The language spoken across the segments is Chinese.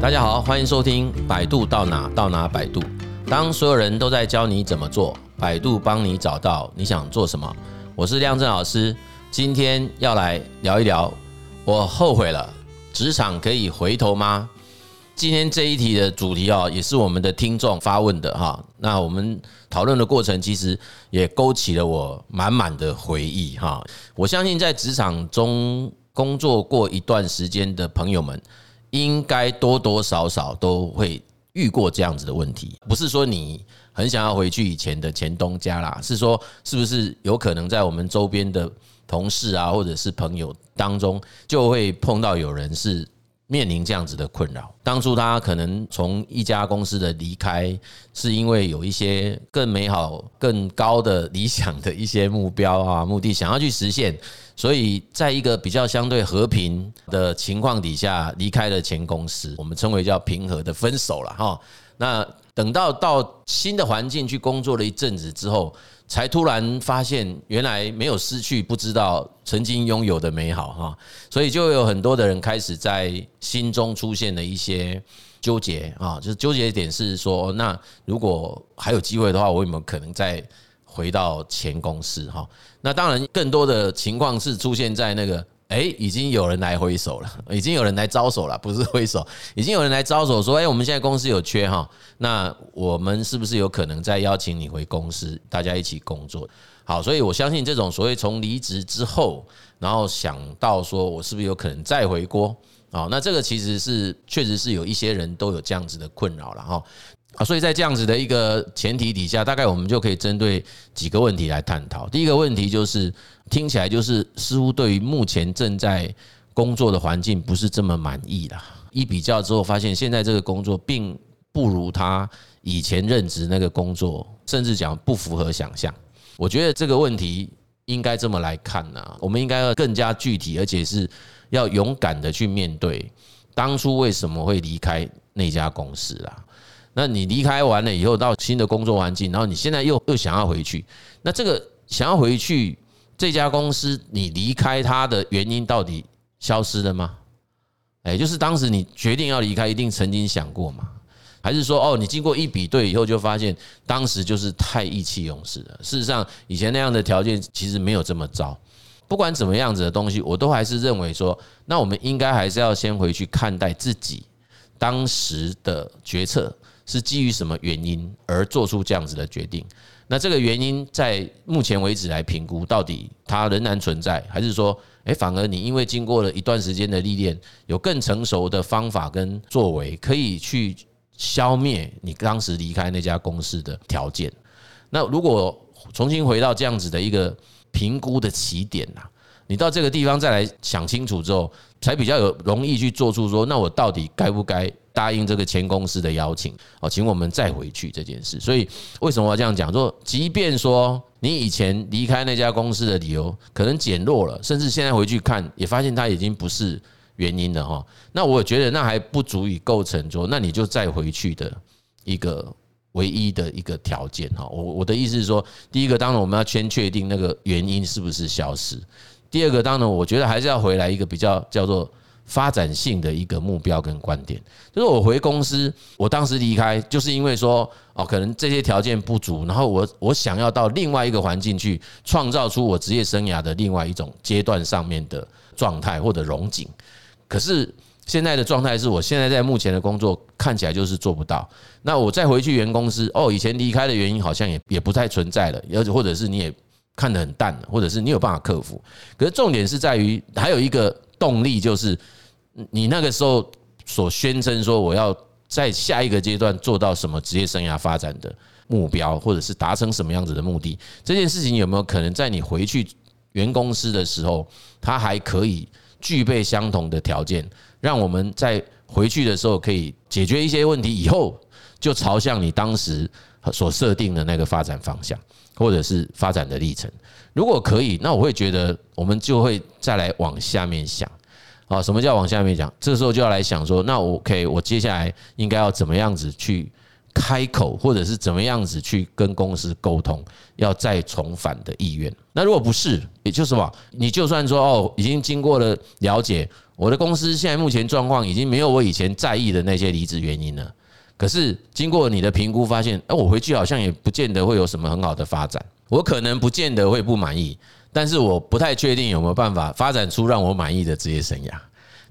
大家好，欢迎收听《百度到哪到哪百度》。当所有人都在教你怎么做，百度帮你找到你想做什么。我是亮正老师，今天要来聊一聊，我后悔了，职场可以回头吗？今天这一题的主题啊，也是我们的听众发问的哈。那我们讨论的过程，其实也勾起了我满满的回忆哈。我相信在职场中工作过一段时间的朋友们，应该多多少少都会遇过这样子的问题。不是说你很想要回去以前的前东家啦，是说是不是有可能在我们周边的同事啊，或者是朋友当中，就会碰到有人是。面临这样子的困扰，当初他可能从一家公司的离开，是因为有一些更美好、更高的理想的一些目标啊、目的想要去实现，所以在一个比较相对和平的情况底下离开了前公司，我们称为叫平和的分手了哈。那等到到新的环境去工作了一阵子之后。才突然发现，原来没有失去，不知道曾经拥有的美好哈，所以就有很多的人开始在心中出现了一些纠结啊，就是纠结点是说，那如果还有机会的话，我有没有可能再回到前公司哈？那当然，更多的情况是出现在那个。哎，已经有人来挥手了，已经有人来招手了，不是挥手，已经有人来招手说，哎，我们现在公司有缺哈，那我们是不是有可能再邀请你回公司，大家一起工作？好，所以我相信这种所谓从离职之后，然后想到说我是不是有可能再回锅？好，那这个其实是确实是有一些人都有这样子的困扰了哈。啊，所以在这样子的一个前提底下，大概我们就可以针对几个问题来探讨。第一个问题就是，听起来就是似乎对于目前正在工作的环境不是这么满意啦。一比较之后，发现现在这个工作并不如他以前任职那个工作，甚至讲不符合想象。我觉得这个问题应该这么来看呢，我们应该要更加具体，而且是要勇敢的去面对当初为什么会离开那家公司啦。那你离开完了以后，到新的工作环境，然后你现在又又想要回去，那这个想要回去这家公司，你离开它的原因到底消失了吗？哎，就是当时你决定要离开，一定曾经想过吗？还是说，哦，你经过一比对以后，就发现当时就是太意气用事了。事实上，以前那样的条件其实没有这么糟。不管怎么样子的东西，我都还是认为说，那我们应该还是要先回去看待自己当时的决策。是基于什么原因而做出这样子的决定？那这个原因在目前为止来评估，到底它仍然存在，还是说，诶，反而你因为经过了一段时间的历练，有更成熟的方法跟作为，可以去消灭你当时离开那家公司的条件？那如果重新回到这样子的一个评估的起点呐，你到这个地方再来想清楚之后，才比较有容易去做出说，那我到底该不该？答应这个前公司的邀请，哦，请我们再回去这件事。所以为什么要这样讲？说，即便说你以前离开那家公司的理由可能减弱了，甚至现在回去看也发现它已经不是原因了哈。那我觉得那还不足以构成说，那你就再回去的一个唯一的一个条件哈。我我的意思是说，第一个当然我们要先确定那个原因是不是消失。第二个当然我觉得还是要回来一个比较叫做。发展性的一个目标跟观点，就是我回公司，我当时离开，就是因为说哦，可能这些条件不足，然后我我想要到另外一个环境去创造出我职业生涯的另外一种阶段上面的状态或者融景。可是现在的状态是我现在在目前的工作看起来就是做不到。那我再回去原公司，哦，以前离开的原因好像也也不太存在了，而且或者是你也看得很淡了，或者是你有办法克服。可是重点是在于还有一个动力就是。你那个时候所宣称说，我要在下一个阶段做到什么职业生涯发展的目标，或者是达成什么样子的目的，这件事情有没有可能在你回去原公司的时候，它还可以具备相同的条件，让我们在回去的时候可以解决一些问题，以后就朝向你当时所设定的那个发展方向，或者是发展的历程。如果可以，那我会觉得我们就会再来往下面想。啊，什么叫往下面讲？这个时候就要来想说，那我 OK，我接下来应该要怎么样子去开口，或者是怎么样子去跟公司沟通，要再重返的意愿。那如果不是，也就是什么，你就算说哦，已经经过了了解，我的公司现在目前状况已经没有我以前在意的那些离职原因了。可是经过你的评估，发现，哎，我回去好像也不见得会有什么很好的发展，我可能不见得会不满意，但是我不太确定有没有办法发展出让我满意的职业生涯。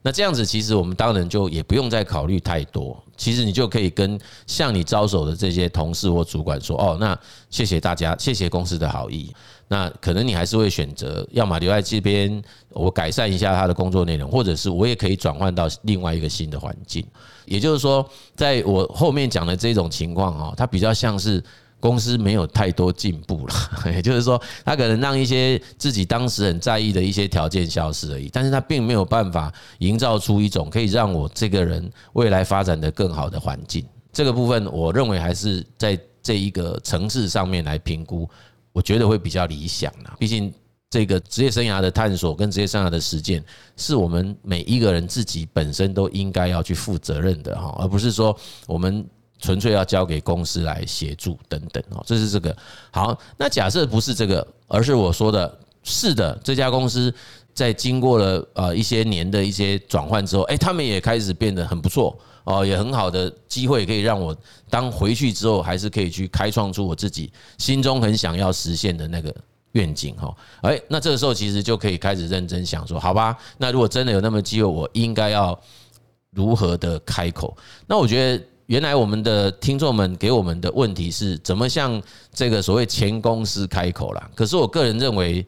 那这样子，其实我们当然就也不用再考虑太多。其实你就可以跟向你招手的这些同事或主管说：“哦，那谢谢大家，谢谢公司的好意。那可能你还是会选择，要么留在这边，我改善一下他的工作内容，或者是我也可以转换到另外一个新的环境。也就是说，在我后面讲的这种情况哈，它比较像是。”公司没有太多进步了，也就是说，他可能让一些自己当时很在意的一些条件消失而已，但是他并没有办法营造出一种可以让我这个人未来发展的更好的环境。这个部分，我认为还是在这一个层次上面来评估，我觉得会比较理想啦。毕竟，这个职业生涯的探索跟职业生涯的实践，是我们每一个人自己本身都应该要去负责任的哈，而不是说我们。纯粹要交给公司来协助等等哦，这是这个好。那假设不是这个，而是我说的是的，这家公司在经过了呃一些年的一些转换之后，诶，他们也开始变得很不错哦，也很好的机会可以让我当回去之后，还是可以去开创出我自己心中很想要实现的那个愿景哈。诶，那这个时候其实就可以开始认真想说，好吧，那如果真的有那么机会，我应该要如何的开口？那我觉得。原来我们的听众们给我们的问题是怎么向这个所谓前公司开口啦？可是我个人认为，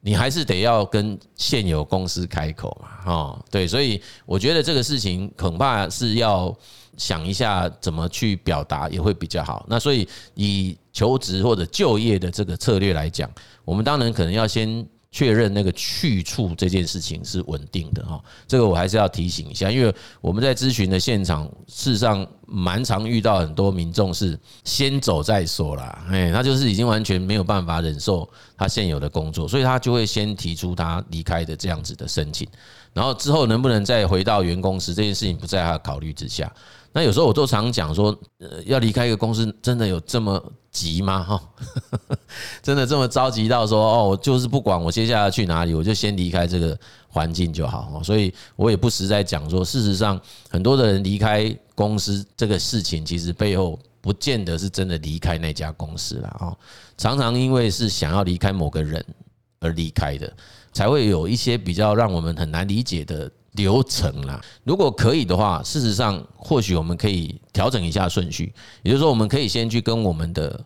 你还是得要跟现有公司开口嘛，哦，对，所以我觉得这个事情恐怕是要想一下怎么去表达也会比较好。那所以以求职或者就业的这个策略来讲，我们当然可能要先。确认那个去处这件事情是稳定的哈，这个我还是要提醒一下，因为我们在咨询的现场，事实上蛮常遇到很多民众是先走再说啦，哎，他就是已经完全没有办法忍受他现有的工作，所以他就会先提出他离开的这样子的申请，然后之后能不能再回到原公司这件事情不在他考虑之下。那有时候我都常讲说，呃，要离开一个公司，真的有这么急吗？哈，真的这么着急到说，哦，我就是不管我接下来去哪里，我就先离开这个环境就好。所以我也不实在讲说，事实上很多的人离开公司这个事情，其实背后不见得是真的离开那家公司了啊。常常因为是想要离开某个人而离开的，才会有一些比较让我们很难理解的。流程啦，如果可以的话，事实上或许我们可以调整一下顺序，也就是说，我们可以先去跟我们的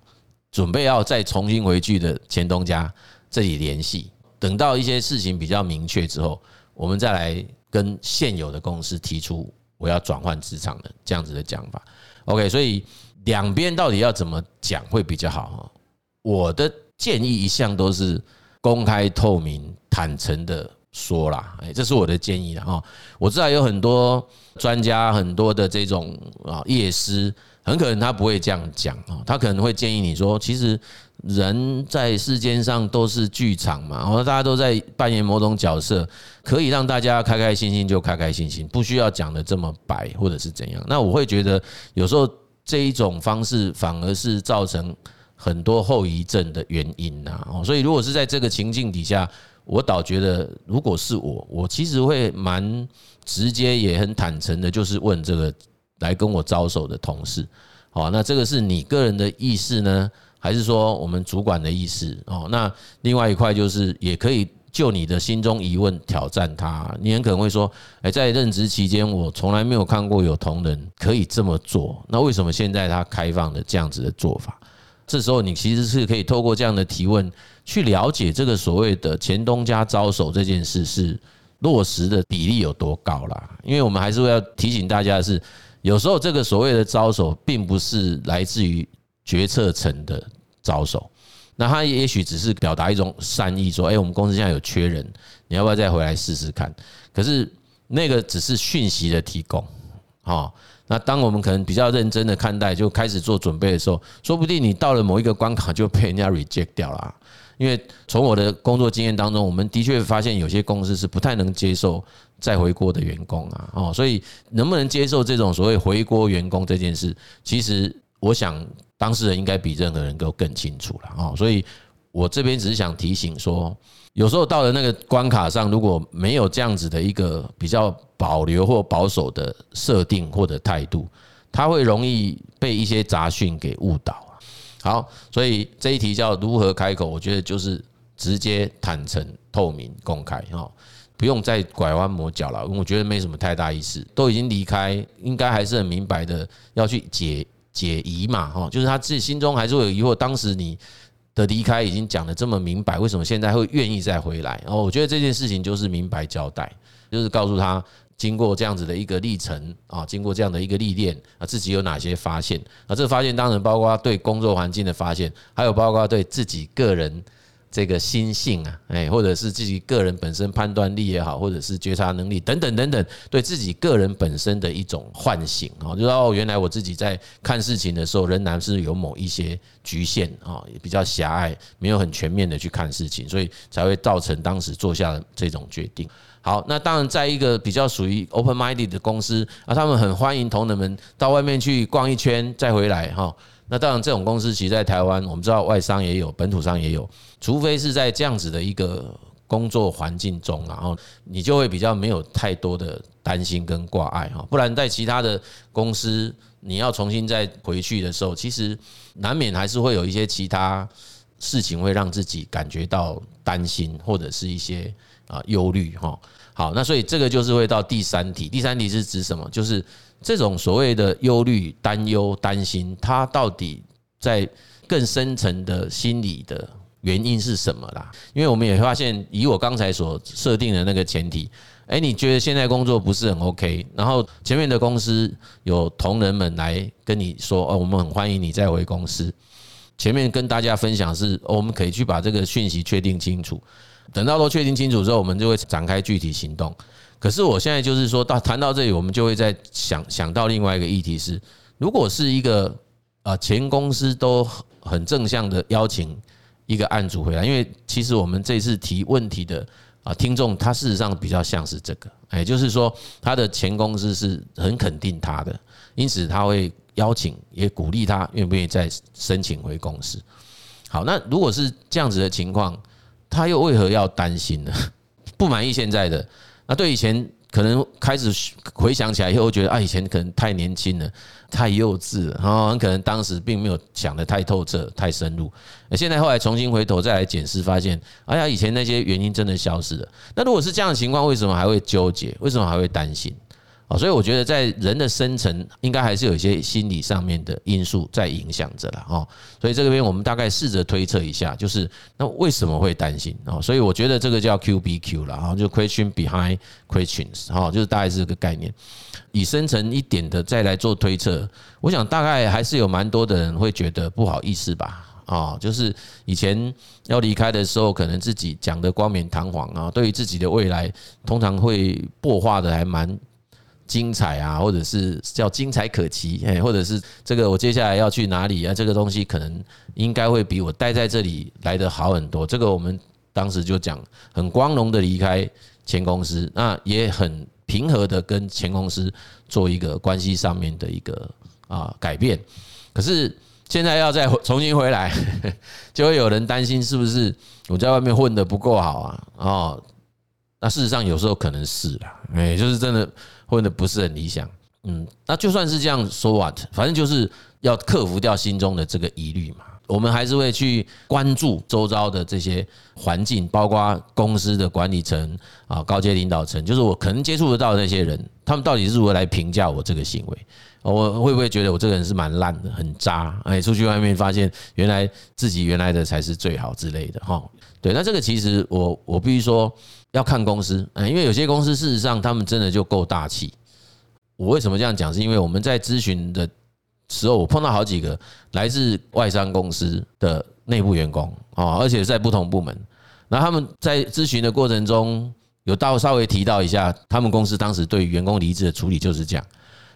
准备要再重新回去的前东家这里联系，等到一些事情比较明确之后，我们再来跟现有的公司提出我要转换职场的这样子的讲法。OK，所以两边到底要怎么讲会比较好？我的建议一向都是公开、透明、坦诚的。说啦，哎，这是我的建议了哈。我知道有很多专家，很多的这种啊业师，很可能他不会这样讲啊，他可能会建议你说，其实人在世间上都是剧场嘛，然后大家都在扮演某种角色，可以让大家开开心心就开开心心，不需要讲得这么白或者是怎样。那我会觉得有时候这一种方式反而是造成很多后遗症的原因呐。哦，所以如果是在这个情境底下。我倒觉得，如果是我，我其实会蛮直接，也很坦诚的，就是问这个来跟我招手的同事，好，那这个是你个人的意思呢，还是说我们主管的意思？哦，那另外一块就是，也可以就你的心中疑问挑战他。你很可能会说，诶，在任职期间，我从来没有看过有同仁可以这么做，那为什么现在他开放的这样子的做法？这时候你其实是可以透过这样的提问。去了解这个所谓的前东家招手这件事是落实的比例有多高啦？因为我们还是会要提醒大家的是，有时候这个所谓的招手并不是来自于决策层的招手，那他也许只是表达一种善意，说：“哎，我们公司现在有缺人，你要不要再回来试试看？”可是那个只是讯息的提供，哈。那当我们可能比较认真的看待，就开始做准备的时候，说不定你到了某一个关卡就被人家 reject 掉了。因为从我的工作经验当中，我们的确发现有些公司是不太能接受再回锅的员工啊，哦，所以能不能接受这种所谓回锅员工这件事，其实我想当事人应该比任何人都更清楚了啊。所以我这边只是想提醒说，有时候到了那个关卡上，如果没有这样子的一个比较保留或保守的设定或者态度，他会容易被一些杂讯给误导。好，所以这一题叫如何开口，我觉得就是直接、坦诚、透明、公开哈，不用再拐弯抹角了。我觉得没什么太大意思，都已经离开，应该还是很明白的要去解解疑嘛哈，就是他自己心中还是会有疑惑。当时你的离开已经讲的这么明白，为什么现在会愿意再回来？哦，我觉得这件事情就是明白交代，就是告诉他。经过这样子的一个历程啊，经过这样的一个历练啊，自己有哪些发现啊？这发现当然包括对工作环境的发现，还有包括对自己个人这个心性啊，哎，或者是自己个人本身判断力也好，或者是觉察能力等等等等，对自己个人本身的一种唤醒啊，就是哦，原来我自己在看事情的时候，仍然是有某一些局限啊，也比较狭隘，没有很全面的去看事情，所以才会造成当时做下这种决定。好，那当然，在一个比较属于 open-minded 的公司啊，他们很欢迎同仁们到外面去逛一圈再回来哈。那当然，这种公司其实在台湾，我们知道外商也有，本土商也有，除非是在这样子的一个工作环境中，然后你就会比较没有太多的担心跟挂碍哈。不然在其他的公司，你要重新再回去的时候，其实难免还是会有一些其他事情会让自己感觉到担心，或者是一些啊忧虑哈。好，那所以这个就是会到第三题。第三题是指什么？就是这种所谓的忧虑、担忧、担心，它到底在更深层的心理的原因是什么啦？因为我们也发现，以我刚才所设定的那个前提，诶，你觉得现在工作不是很 OK，然后前面的公司有同仁们来跟你说，哦，我们很欢迎你再回公司。前面跟大家分享是，我们可以去把这个讯息确定清楚。等到都确定清楚之后，我们就会展开具体行动。可是我现在就是说到谈到这里，我们就会在想想到另外一个议题是，如果是一个啊前公司都很正向的邀请一个案主回来，因为其实我们这次提问题的啊听众，他事实上比较像是这个，也就是说他的前公司是很肯定他的，因此他会邀请也鼓励他愿不愿意再申请回公司。好，那如果是这样子的情况。他又为何要担心呢？不满意现在的，那对以前可能开始回想起来以后，觉得啊，以前可能太年轻了，太幼稚了，然后很可能当时并没有想得太透彻、太深入。现在后来重新回头再来检视，发现，哎呀，以前那些原因真的消失了。那如果是这样的情况，为什么还会纠结？为什么还会担心？啊，所以我觉得在人的深层应该还是有一些心理上面的因素在影响着了哦。所以这边我们大概试着推测一下，就是那为什么会担心啊？所以我觉得这个叫 QBQ 了啊，就 Question Behind Questions 哈，就是大概是这个概念。以深层一点的再来做推测，我想大概还是有蛮多的人会觉得不好意思吧啊，就是以前要离开的时候，可能自己讲的冠冕堂皇啊，对于自己的未来通常会破化的还蛮。精彩啊，或者是叫精彩可期，哎，或者是这个我接下来要去哪里啊？这个东西可能应该会比我待在这里来得好很多。这个我们当时就讲，很光荣的离开前公司，那也很平和的跟前公司做一个关系上面的一个啊改变。可是现在要再重新回来，就会有人担心是不是我在外面混得不够好啊？哦，那事实上有时候可能是啦，哎，就是真的。混的不是很理想，嗯，那就算是这样说 what，反正就是要克服掉心中的这个疑虑嘛。我们还是会去关注周遭的这些环境，包括公司的管理层啊、高阶领导层，就是我可能接触得到的那些人，他们到底是如何来评价我这个行为？我会不会觉得我这个人是蛮烂的、很渣？哎，出去外面发现原来自己原来的才是最好之类的哈。对，那这个其实我我必须说。要看公司，嗯，因为有些公司事实上他们真的就够大气。我为什么这样讲？是因为我们在咨询的时候，我碰到好几个来自外商公司的内部员工啊，而且在不同部门。那他们在咨询的过程中，有到稍微提到一下，他们公司当时对员工离职的处理就是这样。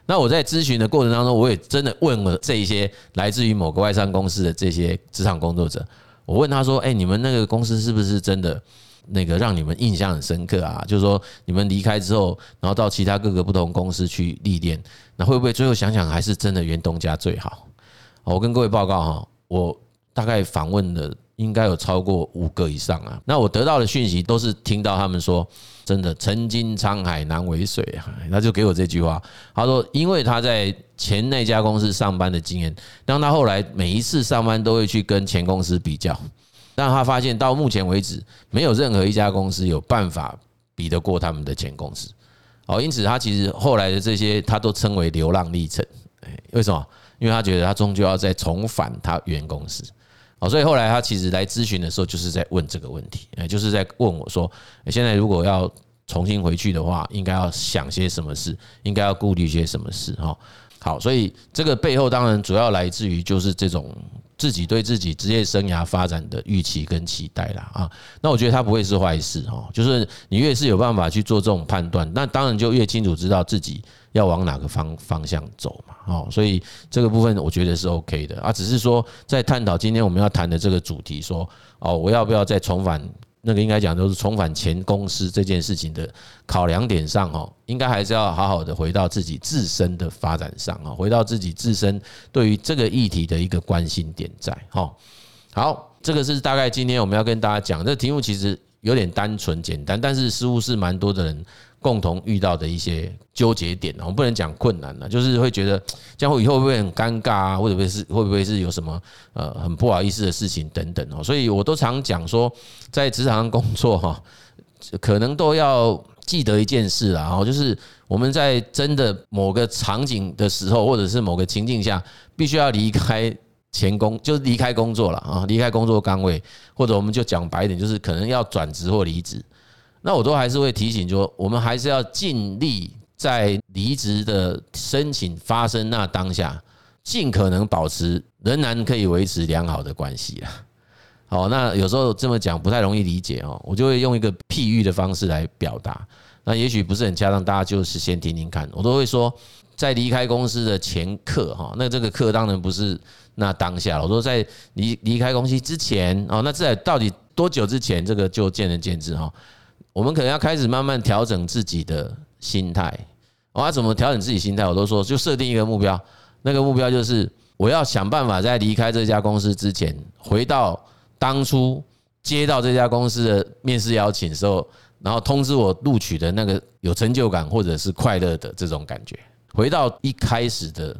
那我在咨询的过程当中，我也真的问了这一些来自于某个外商公司的这些职场工作者，我问他说：“哎，你们那个公司是不是真的？”那个让你们印象很深刻啊，就是说你们离开之后，然后到其他各个不同公司去历练，那会不会最后想想还是真的原东家最好我跟各位报告哈，我大概访问的应该有超过五个以上啊。那我得到的讯息都是听到他们说，真的曾经沧海难为水啊。他就给我这句话，他说，因为他在前那家公司上班的经验，当他后来每一次上班都会去跟前公司比较，但他发现到目前为止，没有任何一家公司有办法比得过他们的前公司。哦，因此他其实后来的这些，他都称为流浪历程。为什么？因为他觉得他终究要再重返他原公司。哦，所以后来他其实来咨询的时候，就是在问这个问题，哎，就是在问我说，现在如果要重新回去的话，应该要想些什么事，应该要顾虑些什么事？哈，好，所以这个背后当然主要来自于就是这种。自己对自己职业生涯发展的预期跟期待啦啊，那我觉得它不会是坏事哦。就是你越是有办法去做这种判断，那当然就越清楚知道自己要往哪个方方向走嘛。哦，所以这个部分我觉得是 OK 的啊。只是说在探讨今天我们要谈的这个主题，说哦，我要不要再重返？那个应该讲都是重返前公司这件事情的考量点上哦，应该还是要好好的回到自己自身的发展上啊，回到自己自身对于这个议题的一个关心点在哈。好，这个是大概今天我们要跟大家讲这题目，其实有点单纯简单，但是似乎是蛮多的人。共同遇到的一些纠结点，我们不能讲困难了，就是会觉得这样以后会不会很尴尬啊，或者会是会不会是有什么呃很不好意思的事情等等哦，所以我都常讲说，在职场上工作哈，可能都要记得一件事啊，哦，就是我们在真的某个场景的时候，或者是某个情境下，必须要离开前工，就是离开工作了啊，离开工作岗位，或者我们就讲白一点，就是可能要转职或离职。那我都还是会提醒，说我们还是要尽力在离职的申请发生那当下，尽可能保持仍然可以维持良好的关系啊。好，那有时候这么讲不太容易理解哦，我就会用一个譬喻的方式来表达。那也许不是很恰当，大家就是先听听看。我都会说，在离开公司的前刻哈，那这个刻当然不是那当下了。我说在离离开公司之前哦，那这到底多久之前，这个就见仁见智哈。我们可能要开始慢慢调整自己的心态。我要怎么调整自己心态？我都说，就设定一个目标。那个目标就是，我要想办法在离开这家公司之前，回到当初接到这家公司的面试邀请的时候，然后通知我录取的那个有成就感或者是快乐的这种感觉，回到一开始的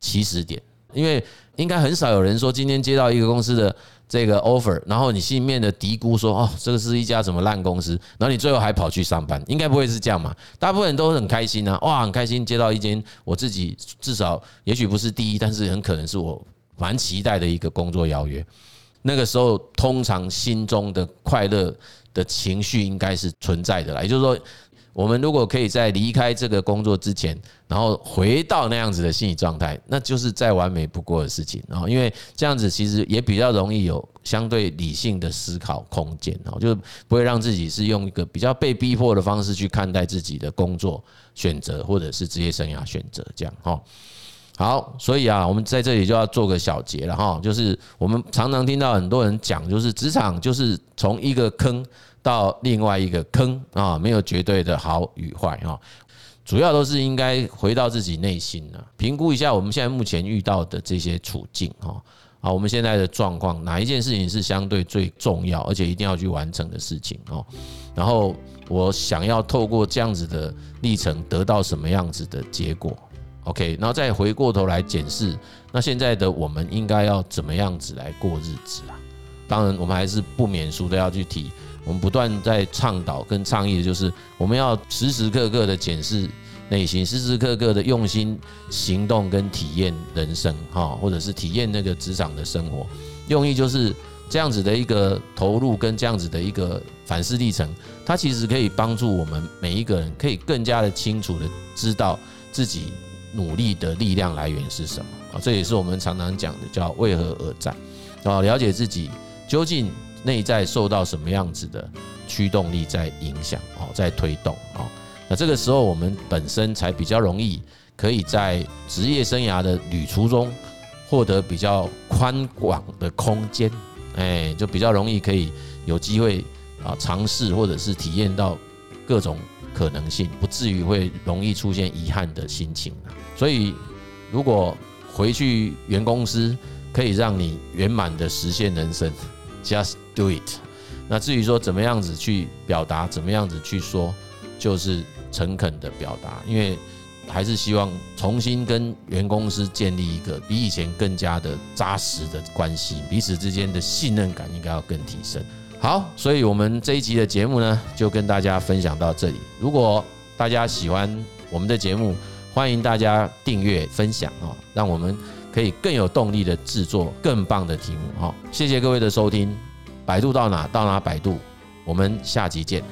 起始点。因为应该很少有人说，今天接到一个公司的。这个 offer，然后你心里面的嘀咕说：“哦，这个是一家什么烂公司？”然后你最后还跑去上班，应该不会是这样嘛？大部分人都很开心啊，哇，很开心接到一间我自己至少也许不是第一，但是很可能是我蛮期待的一个工作邀约。那个时候，通常心中的快乐的情绪应该是存在的啦，也就是说。我们如果可以在离开这个工作之前，然后回到那样子的心理状态，那就是再完美不过的事情。然后，因为这样子其实也比较容易有相对理性的思考空间，哦，就不会让自己是用一个比较被逼迫的方式去看待自己的工作选择或者是职业生涯选择这样。哈，好，所以啊，我们在这里就要做个小结了哈，就是我们常常听到很多人讲，就是职场就是从一个坑。到另外一个坑啊，没有绝对的好与坏啊，主要都是应该回到自己内心啊，评估一下我们现在目前遇到的这些处境哈啊，我们现在的状况，哪一件事情是相对最重要，而且一定要去完成的事情哦。然后我想要透过这样子的历程得到什么样子的结果？OK，然后再回过头来检视，那现在的我们应该要怎么样子来过日子啊？当然，我们还是不免俗的要去提。我们不断在倡导跟倡议就是，我们要时时刻刻的检视内心，时时刻刻的用心行动跟体验人生，哈，或者是体验那个职场的生活。用意就是这样子的一个投入跟这样子的一个反思历程，它其实可以帮助我们每一个人，可以更加的清楚的知道自己努力的力量来源是什么啊。这也是我们常常讲的，叫为何而战啊，了解自己究竟。内在受到什么样子的驱动力在影响哦，在推动哦，那这个时候我们本身才比较容易可以在职业生涯的旅途中获得比较宽广的空间，哎，就比较容易可以有机会啊尝试或者是体验到各种可能性，不至于会容易出现遗憾的心情。所以如果回去原公司可以让你圆满的实现人生，just do it。那至于说怎么样子去表达，怎么样子去说，就是诚恳的表达，因为还是希望重新跟原公司建立一个比以前更加的扎实的关系，彼此之间的信任感应该要更提升。好，所以我们这一集的节目呢，就跟大家分享到这里。如果大家喜欢我们的节目，欢迎大家订阅、分享哦，让我们可以更有动力的制作更棒的题目。好，谢谢各位的收听。百度到哪到哪百度，我们下集见。